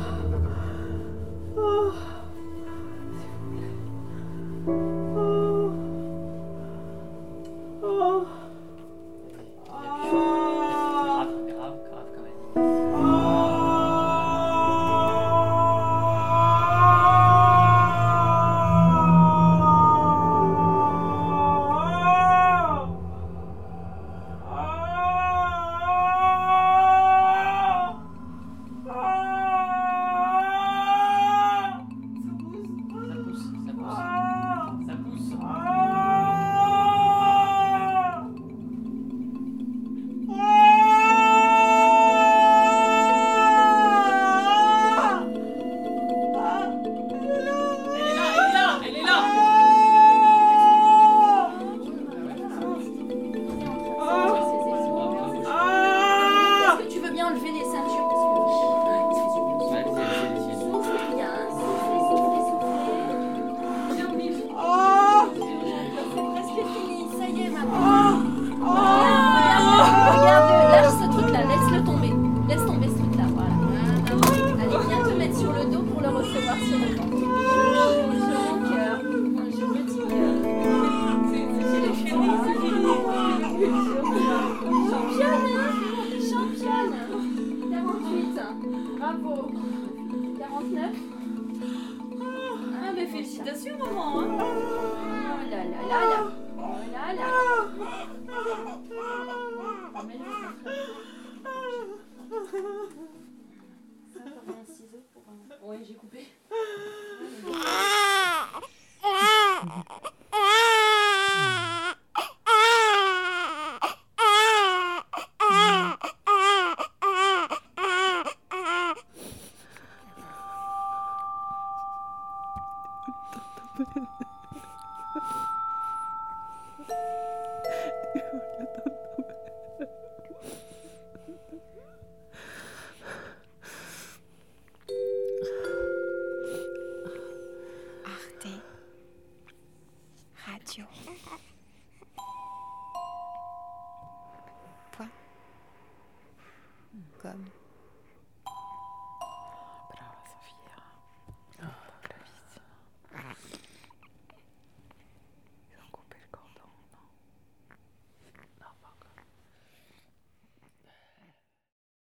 Oh. Bravo. 49. Ah, mais félicitations, maman. Oh là là là là. Oh là là. Ça, un ciseau pour un... Ouais, j'ai coupé. Arte Radio.